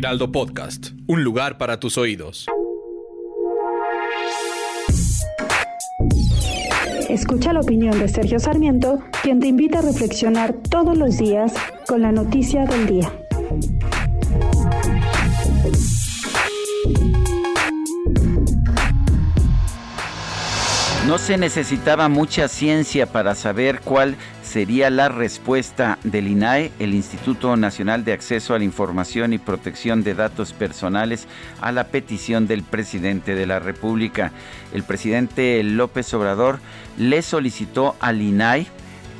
Heraldo Podcast, un lugar para tus oídos. Escucha la opinión de Sergio Sarmiento, quien te invita a reflexionar todos los días con la noticia del día. No se necesitaba mucha ciencia para saber cuál sería la respuesta del INAE, el Instituto Nacional de Acceso a la Información y Protección de Datos Personales, a la petición del presidente de la República. El presidente López Obrador le solicitó al INAE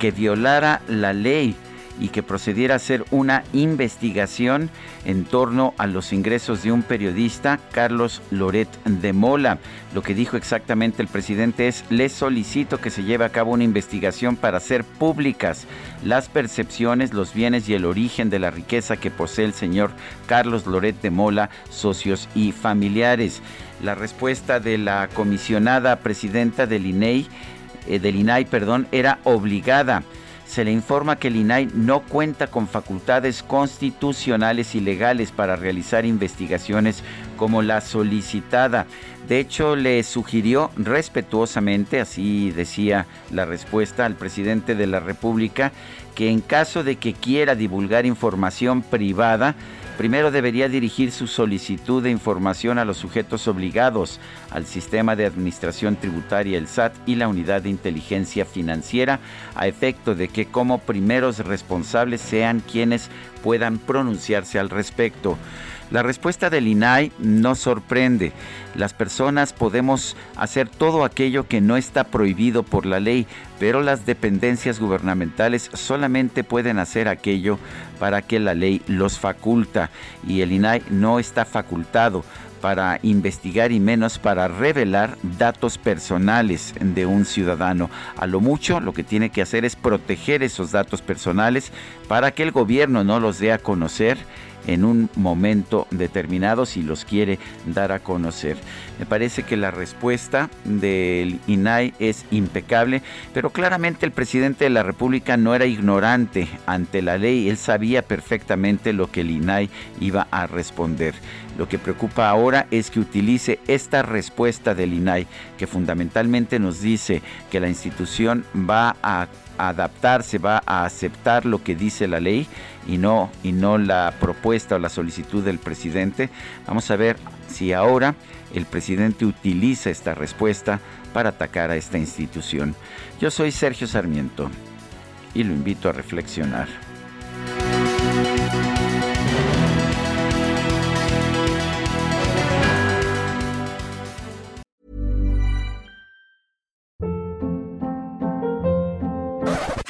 que violara la ley y que procediera a hacer una investigación en torno a los ingresos de un periodista, Carlos Loret de Mola. Lo que dijo exactamente el presidente es, le solicito que se lleve a cabo una investigación para hacer públicas las percepciones, los bienes y el origen de la riqueza que posee el señor Carlos Loret de Mola, socios y familiares. La respuesta de la comisionada presidenta del INEI, eh, del INAI, perdón, era obligada se le informa que el INAI no cuenta con facultades constitucionales y legales para realizar investigaciones como la solicitada. De hecho, le sugirió respetuosamente, así decía la respuesta al presidente de la República, que en caso de que quiera divulgar información privada, primero debería dirigir su solicitud de información a los sujetos obligados, al sistema de administración tributaria, el SAT y la unidad de inteligencia financiera, a efecto de que como primeros responsables sean quienes puedan pronunciarse al respecto. La respuesta del INAI no sorprende. Las personas podemos hacer todo aquello que no está prohibido por la ley, pero las dependencias gubernamentales solamente pueden hacer aquello para que la ley los faculta y el INAI no está facultado para investigar y menos para revelar datos personales de un ciudadano. A lo mucho lo que tiene que hacer es proteger esos datos personales para que el gobierno no los dé a conocer en un momento determinado si los quiere dar a conocer. Me parece que la respuesta del INAI es impecable, pero claramente el presidente de la República no era ignorante ante la ley, él sabía perfectamente lo que el INAI iba a responder. Lo que preocupa ahora es que utilice esta respuesta del INAI, que fundamentalmente nos dice que la institución va a adaptarse, va a aceptar lo que dice la ley y no, y no la propuesta o la solicitud del presidente. Vamos a ver si ahora el presidente utiliza esta respuesta para atacar a esta institución. Yo soy Sergio Sarmiento y lo invito a reflexionar.